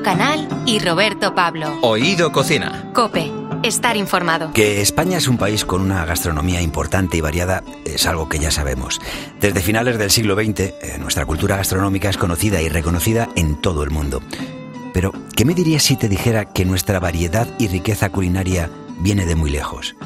Pablo Canal y Roberto Pablo. Oído Cocina. Cope, estar informado. Que España es un país con una gastronomía importante y variada es algo que ya sabemos. Desde finales del siglo XX, eh, nuestra cultura gastronómica es conocida y reconocida en todo el mundo. Pero, ¿qué me dirías si te dijera que nuestra variedad y riqueza culinaria viene de muy lejos?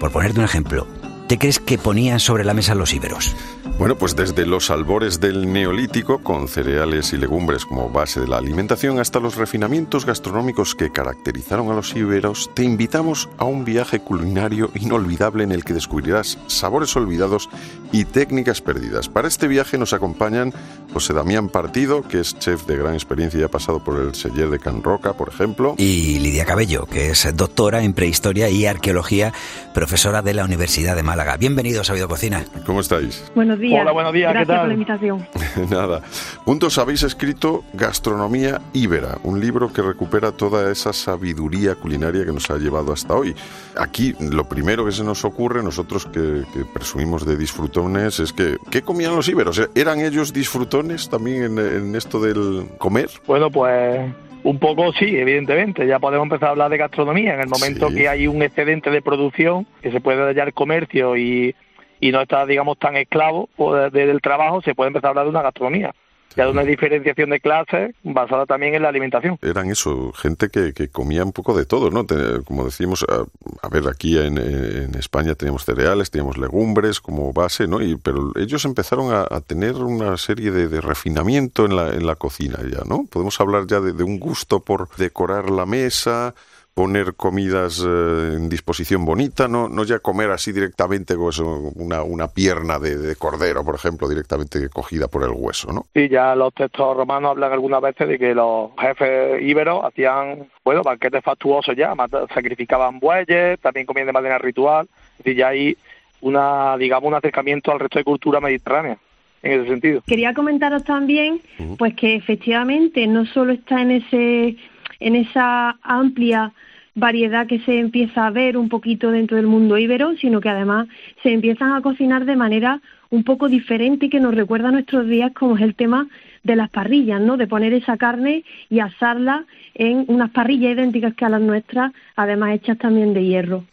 Por ponerte un ejemplo, ¿Qué crees que ponían sobre la mesa los íberos? Bueno, pues desde los albores del neolítico, con cereales y legumbres como base de la alimentación, hasta los refinamientos gastronómicos que caracterizaron a los íberos, te invitamos a un viaje culinario inolvidable en el que descubrirás sabores olvidados y técnicas perdidas. Para este viaje nos acompañan José Damián Partido, que es chef de gran experiencia y ha pasado por el Seller de Can Roca, por ejemplo. Y Lidia Cabello, que es doctora en prehistoria y arqueología, profesora de la Universidad de Málaga. Bienvenidos a Video Cocina. ¿Cómo estáis? Buenos días. Hola, buenos días. Gracias ¿qué tal? por la invitación. Nada. Juntos habéis escrito Gastronomía Íbera, un libro que recupera toda esa sabiduría culinaria que nos ha llevado hasta hoy. Aquí lo primero que se nos ocurre, nosotros que, que presumimos de disfrutones, es que ¿qué comían los íberos? ¿Eran ellos disfrutones también en, en esto del comer? Bueno, pues un poco sí, evidentemente. Ya podemos empezar a hablar de gastronomía. En el momento Sí. que hay un excedente de producción, que se puede hallar comercio y, y no está, digamos, tan esclavo de- del trabajo, se puede empezar a hablar de una gastronomía. Ya de una diferenciación de clases basada también en la alimentación. Eran eso, gente que, que comía un poco de todo, ¿no? Como decimos, a, a ver, aquí en, en España teníamos cereales, teníamos legumbres como base, ¿no? Y, pero ellos empezaron a, a tener una serie de, de refinamiento en la, en la cocina ya, ¿no? Podemos hablar ya de, de un gusto por decorar la mesa, poner comidas eh, en disposición bonita, no, no ya comer así directamente pues, una, una pierna de, de cordero, por ejemplo, directamente cogida por el hueso, ¿no? Y ya los textos romanos hablan algunas veces de que los jefes íberos hacían, bueno, banquetes fastuosos ya, sacrificaban bueyes, también comían de manera ritual. Decir, ya hay una, digamos, un acercamiento al resto de cultura mediterránea en ese sentido. Quería comentaros también, pues que efectivamente no solo está en ese, en esa amplia variedad que se empieza a ver un poquito dentro del mundo íbero, sino que además se empiezan a cocinar de manera un poco diferente y que nos recuerda a nuestros días, como es el tema de las parrillas, ¿no? De poner esa carne y asarla en unas parrillas idénticas que a las nuestras, además hechas también de hierro.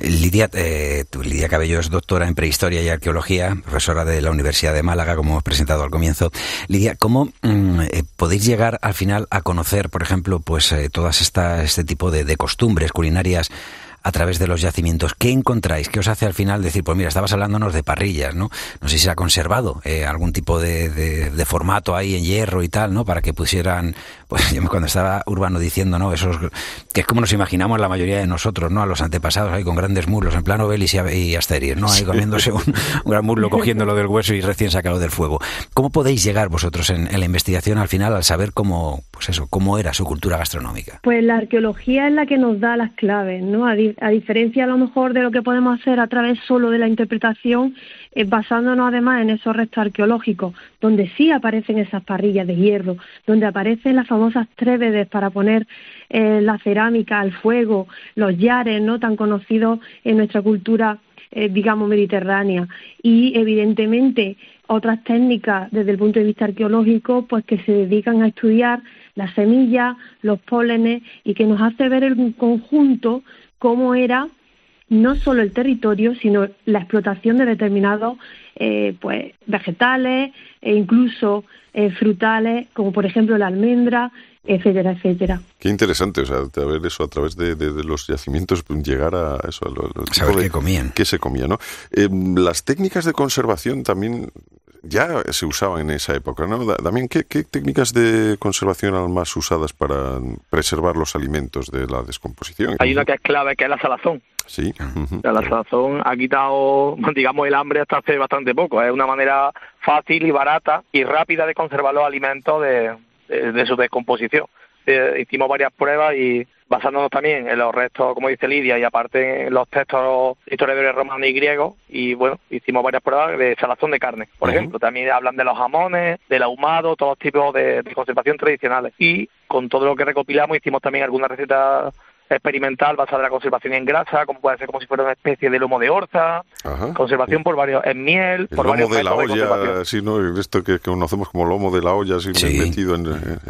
Lidia, eh, Lidia Cabello es doctora en prehistoria y arqueología, profesora de la Universidad de Málaga, como hemos presentado al comienzo. Lidia, ¿cómo mm, eh, podéis llegar al final a conocer, por ejemplo, pues eh, todas esta, este tipo de costumbres culinarias a través de los yacimientos? ¿Qué encontráis? ¿Qué os hace al final decir, pues mira, estabas hablándonos de parrillas, ¿no? No sé si se ha conservado eh, algún tipo de, de- de formato ahí en hierro y tal, ¿no? Para que pusieran, pues yo cuando estaba Urbano diciendo, ¿no? Esos, que es como nos imaginamos la mayoría de nosotros, ¿no? A los antepasados ahí con grandes muslos, en plan Obelix y, y Asterix, ¿no? Ahí comiéndose un, un gran muslo, cogiéndolo del hueso y recién sacado del fuego. ¿Cómo podéis llegar vosotros en, en la investigación al final al saber cómo, pues eso, cómo era su cultura gastronómica? Pues la arqueología es la que nos da las claves, ¿no? A, di- a diferencia a lo mejor de lo que podemos hacer a través solo de la interpretación, eh, basándonos además en esos restos arqueológicos, donde sí aparecen esas parrillas de hierro, donde aparecen las famosas trévedes para poner eh, la cerámica al fuego, los yares, ¿no? Tan conocidos en nuestra cultura eh, digamos, mediterránea. Y evidentemente otras técnicas desde el punto de vista arqueológico, pues que se dedican a estudiar las semillas, los pólenes y que nos hace ver en conjunto cómo era no solo el territorio, sino la explotación de determinados eh, pues vegetales e incluso eh, frutales, como por ejemplo la almendra, etcétera, etcétera. Qué interesante, o sea, de ver eso a través de, de- de los yacimientos, pues, llegar a eso, a lo, lo Saber de- qué comían. qué se comía, ¿no? Eh, las técnicas de conservación también ya se usaban en esa época, ¿no? También, ¿qué, qué técnicas de conservación eran más usadas para preservar los alimentos de la descomposición? Hay una que es clave, que es la salazón. Sí. sea, La salazón ha quitado, digamos, el hambre hasta hace bastante poco. Es una manera fácil y barata y rápida de conservar los alimentos de, de- de su descomposición. Eh, hicimos varias pruebas y basándonos también en los restos, como dice Lidia, y aparte en los textos historiadores romanos y griegos, y bueno, hicimos varias pruebas de salazón de carne, por ejemplo. También hablan de los jamones, del ahumado, todos tipos de, de conservación tradicionales. Y con todo lo que recopilamos hicimos también algunas recetas experimental basada en la conservación en grasa, como puede ser como si fuera una especie de lomo de orza, conservación por varios, en miel, por lomo varios de la olla, sí, ¿no? Esto que, conocemos como lomo de la olla, así metido en,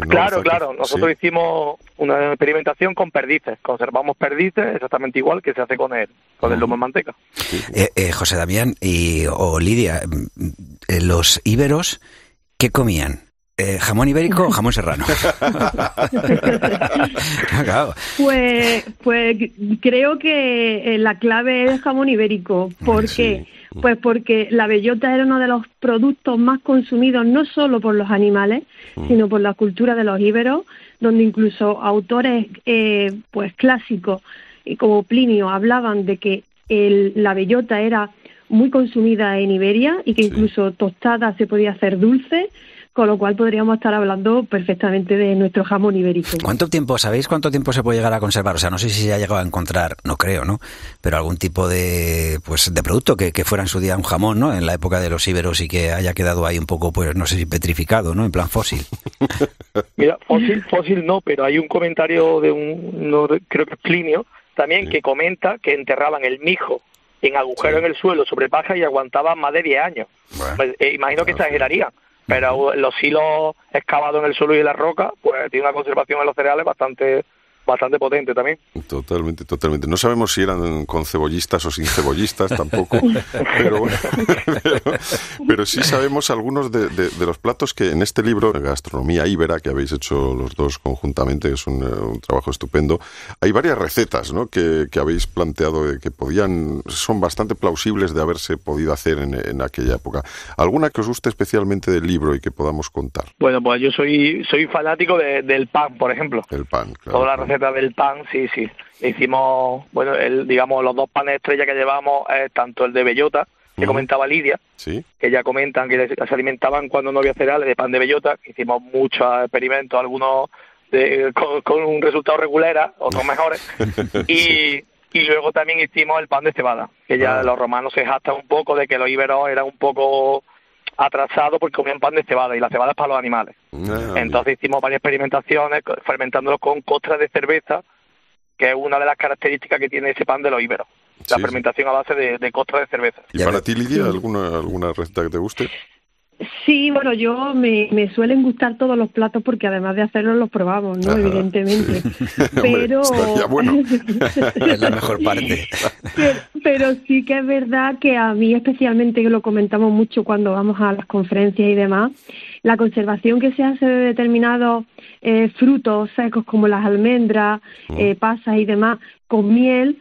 Claro, claro, nosotros hicimos una experimentación con perdices, conservamos perdices exactamente igual que se hace con el, con el lomo de manteca. Eh, eh, José Damián y, o Lidia, mm, eh, los íberos, ¿qué comían? Eh, ¿Jamón ibérico o jamón serrano? pues, pues creo que eh, la clave es jamón ibérico. ¿Por qué? Pues porque la bellota era uno de los productos más consumidos no solo por los animales, mm. sino por la cultura de los íberos, donde incluso autores eh, pues clásicos como Plinio hablaban de que la bellota era muy consumida en Iberia y que incluso tostada se podía hacer dulce con lo cual podríamos estar hablando perfectamente de nuestro jamón ibérico. ¿Cuánto tiempo, sabéis cuánto tiempo se puede llegar a conservar? O sea, no sé si se ha llegado a encontrar, no creo, ¿no? Pero algún tipo de, pues, de producto que, fuera en su día un jamón, ¿no? En la época de los íberos y que haya quedado ahí un poco, pues, no sé si petrificado, ¿no? En plan fósil. Mira, fósil, fósil no, pero hay un comentario de un, no, creo que es Plinio, también que comenta que enterraban el mijo en agujero en el suelo sobre paja y aguantaban más de 10 años. Pues, eh, imagino que exagerarían pero los hilos excavados en el suelo y en la roca, pues tiene una conservación en los cereales bastante bastante potente también. Totalmente, totalmente. No sabemos si eran con cebollistas o sin cebollistas tampoco, pero, pero, sí sabemos algunos de, los platos que en este libro, Gastronomía Íbera, que habéis hecho los dos conjuntamente, es un, un trabajo estupendo, hay varias recetas ¿no? que, que, habéis planteado que podían, son bastante plausibles de haberse podido hacer en, en, aquella época. ¿Alguna que os guste especialmente del libro y que podamos contar? Bueno, pues yo soy, soy fanático del pan, por ejemplo. El pan, claro. Todas las del pan, sí, sí. Hicimos, bueno, el, digamos, los dos panes estrella que llevamos es tanto el de bellota, que comentaba Lidia, que ya comentan que se alimentaban cuando no había cereales de pan de bellota. Hicimos muchos experimentos, algunos de, con, un resultado regular, otros mejores. y, y luego también hicimos el pan de cebada, que ya ah. los romanos se jactan un poco de que los íberos eran un poco atrasado porque comían pan de cebada y la cebada es para los animales. Ah, Entonces hicimos varias experimentaciones fermentándolo con costras de cerveza, que es una de las características que tiene ese pan de los íberos. La fermentación a base de, de costras de cerveza. ¿Y para ti, Lidia, alguna, alguna receta que te guste? Sí, bueno, yo me, me suelen gustar todos los platos porque además de hacerlo los probamos, ¿no? Evidentemente. Pero bueno. es la mejor parte. Pero, sí que es verdad que a mí especialmente que lo comentamos mucho cuando vamos a las conferencias y demás, la conservación que se hace de determinados eh, frutos secos como las almendras, mm. eh, pasas y demás con miel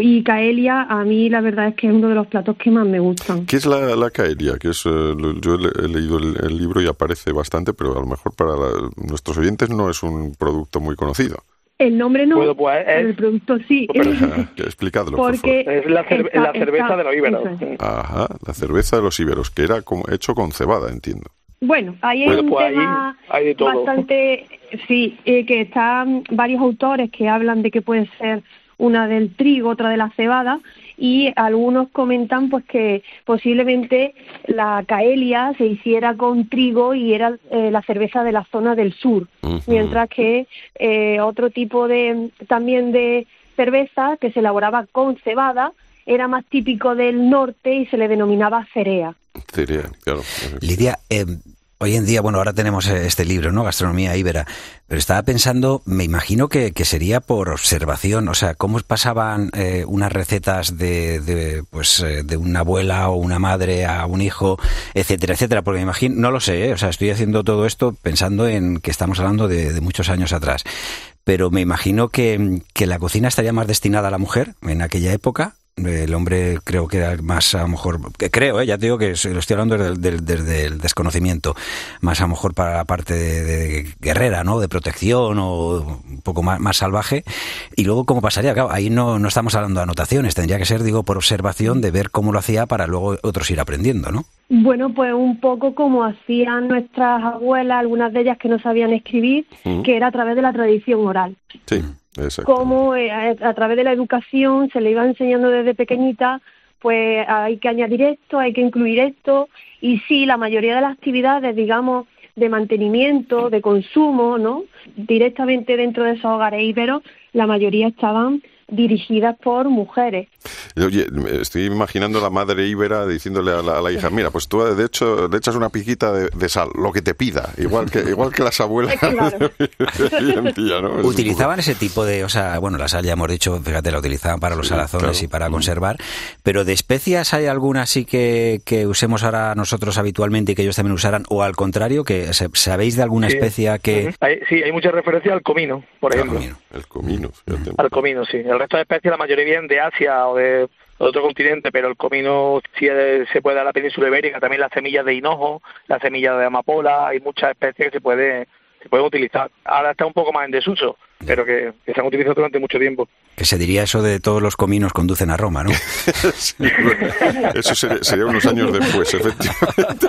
y caelia, a mí la verdad es que es uno de los platos que más me gustan. ¿Qué es la, caelia? Que es, eh, yo he, leído el, libro y aparece bastante, pero a lo mejor para nuestros oyentes no es un producto muy conocido. El nombre no, pues el producto sí. explicadlo, Porque por Es la, cerveza de los íberos. Ajá, la cerveza de los íberos, que era como, hecho con cebada, entiendo. Bueno, ahí hay un pues tema bastante, sí, eh, que están varios autores que hablan de que puede ser una del trigo, otra de la cebada, y algunos comentan pues que posiblemente la caelia se hiciera con trigo y era eh, la cerveza de la zona del sur, mientras que eh, otro tipo de también de cerveza que se elaboraba con cebada era más típico del norte y se le denominaba cerea. Cerea, claro. Lidia, eh, Hoy en día, bueno, ahora tenemos eh, este libro, ¿no? Gastronomía Ibera, pero estaba pensando, me imagino que, sería por observación, o sea, cómo pasaban eh, unas recetas de, de, pues, eh, de una abuela o una madre a un hijo, etcétera, etcétera, porque me imagino, no lo sé, o sea, estoy haciendo todo esto pensando en que estamos hablando de, de muchos años atrás, pero me imagino que, que la cocina estaría más destinada a la mujer en aquella época el hombre creo que era más a lo mejor, que creo, ¿eh? ya te digo que lo estoy hablando desde, el desconocimiento, más a lo mejor para la parte de, guerrera, ¿no? De protección o un poco más, más salvaje. Y luego, ¿cómo pasaría? Claro, ahí no, no estamos hablando de anotaciones, tendría que ser, digo, por observación de ver cómo lo hacía para luego otros ir aprendiendo, ¿no? Bueno, pues un poco como hacían nuestras abuelas, algunas de ellas que no sabían escribir, que era a través de la tradición oral. Sí cómo eh, a, través de la educación se le iba enseñando desde pequeñita, pues hay que añadir esto, hay que incluir esto, y sí, la mayoría de las actividades, digamos, de mantenimiento, de consumo, ¿no? Directamente dentro de esos hogares íberos, la mayoría estaban dirigidas por mujeres. Oye, estoy imaginando a la madre íbera diciéndole a la, hija, mira, pues tú de hecho le echas una piquita de, sal, lo que te pida, igual que igual que las abuelas. Utilizaban ese tipo de, o sea, bueno, la sal ya hemos dicho, fíjate, la utilizaban para los salazones y para mm. conservar, pero de especias hay alguna así que, que usemos ahora nosotros habitualmente y que ellos también usaran, o al contrario, que sabéis de alguna especia que... sí, hay mucha referencia al comino, por ejemplo. El comino, Al comino, sí. El resto de especies, la mayoría vienen de Asia de otro continente, pero el comino sí se puede dar a la península ibérica, también las semillas de hinojo, las semillas de amapola, hay muchas especies que se puede se pueden utilizar. Ahora está un poco más en desuso, pero que, se han utilizado durante mucho tiempo. Que se diría eso de todos los cominos conducen a Roma, ¿no? eso sería, unos años después, efectivamente.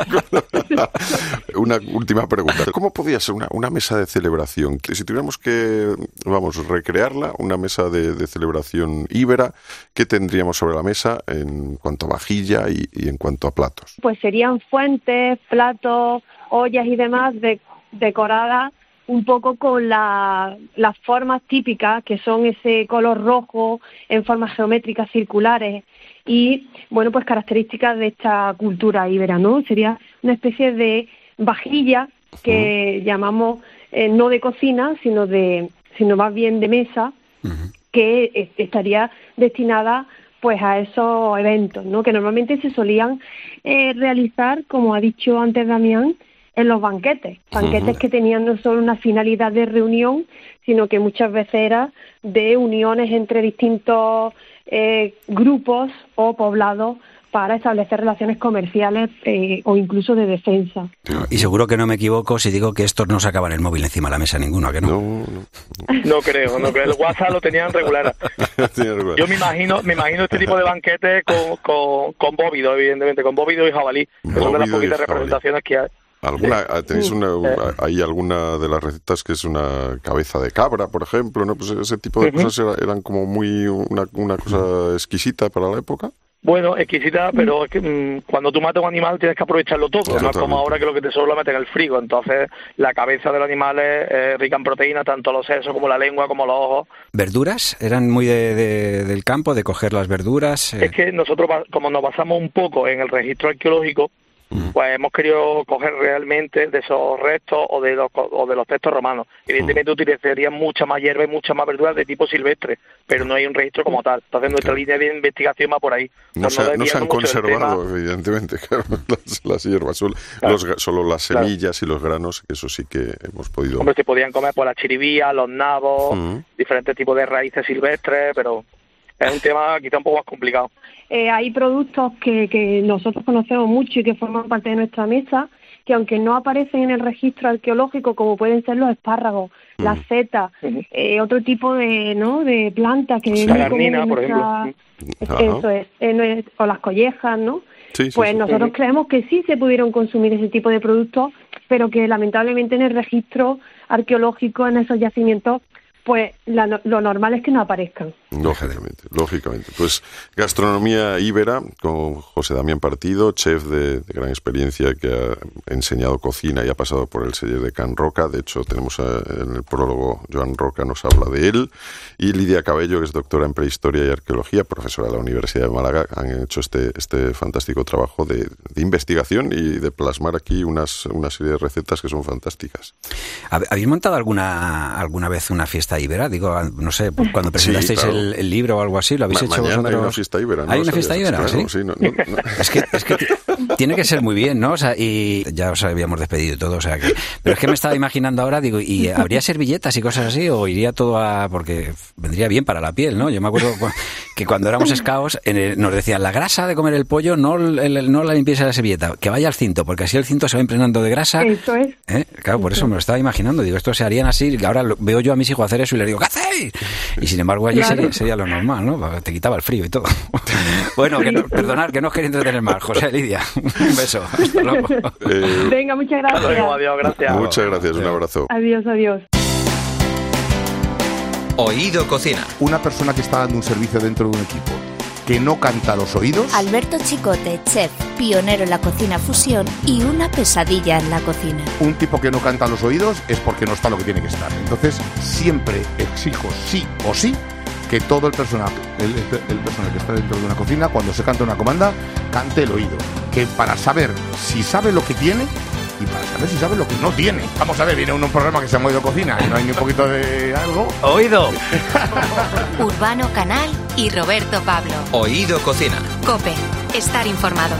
una última pregunta. ¿Cómo podría ser una, mesa de celebración? Si tuviéramos que, vamos, recrearla, una mesa de, celebración íbera, ¿qué tendríamos sobre la mesa en cuanto a vajilla y, y en cuanto a platos? Pues serían fuentes, platos, ollas y demás de decorada un poco con las formas típicas, que son ese color rojo en formas geométricas circulares y, bueno, pues características de esta cultura íbera, ¿no? Sería una especie de vajilla que llamamos eh, no de cocina, sino de sino más bien de mesa, que estaría destinada pues a esos eventos, ¿no? Que normalmente se solían eh, realizar, como ha dicho antes Damián, en los banquetes, banquetes que tenían no solo una finalidad de reunión, sino que muchas veces era de uniones entre distintos eh, grupos o poblados para establecer relaciones comerciales eh, o incluso de defensa. Y seguro que no me equivoco si digo que estos no sacaban el móvil encima de la mesa ninguno, ¿a que no? No, no. creo, no creo. El WhatsApp lo tenían regular. Yo me imagino, me imagino este tipo de banquetes con, con, con bóvido, evidentemente, con bóvido y jabalí, que son de las poquitas representaciones que hay. ¿Alguna, ah, ¿Tenéis una, hay alguna de las recetas que es una cabeza de cabra, por ejemplo? ¿no? Pues ese tipo de cosas eran como muy una, una cosa exquisita para la época. Bueno, exquisita, pero es que mm, cuando tú matas un animal tienes que aprovecharlo todo, no es como ahora que lo que te solo lo meten en el frigo. Entonces, la cabeza del animal es, rica en proteínas, tanto los sesos como la lengua, como los ojos. ¿Verduras? ¿Eran muy de, del campo, de coger las verduras? Es que nosotros, como nos basamos un poco en el registro arqueológico, pues hemos querido coger realmente de esos restos o de los, o de los textos romanos. Evidentemente utilizarían mucha más hierba y mucha más verdura de tipo silvestre, pero no hay un registro como tal. Entonces nuestra línea de investigación va por ahí. No, se, han conservado, evidentemente, las, hierbas, solo, solo las semillas y los granos, eso sí que hemos podido... Hombre, se podían comer por la chiribía, los nabos, diferentes tipos de raíces silvestres, pero es un tema quizá un poco más complicado. Eh, hay productos que, que nosotros conocemos mucho y que forman parte de nuestra mesa, que aunque no aparecen en el registro arqueológico, como pueden ser los espárragos, mm. las setas, eh, otro tipo de no de plantas que la garnina, por ejemplo. Eso es, o las collejas, ¿no? pues nosotros creemos que sí se pudieron consumir ese tipo de productos, pero que lamentablemente en el registro arqueológico, en esos yacimientos, pues lo normal es que no aparezcan. Lógicamente, lógicamente. Pues gastronomía íbera con José Damián Partido, chef de, gran experiencia que ha enseñado cocina y ha pasado por el sello de Can Roca. De hecho, tenemos en el prólogo, Joan Roca nos habla de él. Y Lidia Cabello, que es doctora en prehistoria y arqueología, profesora de la Universidad de Málaga, han hecho este, este fantástico trabajo de, investigación y de plasmar aquí unas, una serie de recetas que son fantásticas. ¿Habéis montado alguna, alguna vez una fiesta ibera? Digo, no sé, cuando presentasteis el, libro o algo así, ¿lo habéis hecho mañana hay una fiesta ibera. ¿Hay una fiesta ibera? ¿sí? es, que, es que tiene que ser muy bien, ¿no? O sea, y ya os habíamos despedido todo, o sea que... Pero es que me estaba imaginando ahora, digo, ¿y habría servilletas y cosas así? ¿O iría todo a...? Porque vendría bien para la piel, ¿no? Yo me acuerdo que cuando éramos scouts nos decían, la grasa de comer el pollo no, no la limpieza la servilleta, que vaya al cinto, porque así el cinto se va impregnando de grasa. Eso es. ¿Eh? Claro, por eso me lo estaba imaginando. Digo, esto se harían así, ahora veo yo a mis hijos hacer eso y les digo, ¿qué hacéis? Y sin embargo allí sería, lo normal, ¿no? Te quitaba el frío y todo. bueno, que perdonad, que no os quería entretener más. José Lidia, un beso. Hasta luego. Eh, Venga, muchas gracias. adiós, gracias. Muchas gracias, un abrazo. Adiós, adiós. Oído Cocina. Una persona que está dando un servicio dentro de un equipo que no canta a los oídos. Alberto Chicote, chef, pionero en la cocina fusión y una pesadilla en la cocina. Un tipo que no canta a los oídos es porque no está lo que tiene que estar. Entonces, siempre exijo sí o sí que todo el personal, el, el, personal que está dentro de una cocina, cuando se canta una comanda, cante el oído. Que para saber si sabe lo que tiene, y para saber si sabe lo que no tiene. Vamos a ver, viene un, programa que se llama Oído Cocina y no hay ni un poquito de algo. Oído. Urbano Canal y Roberto Pablo. Oído Cocina. Cope, estar informado.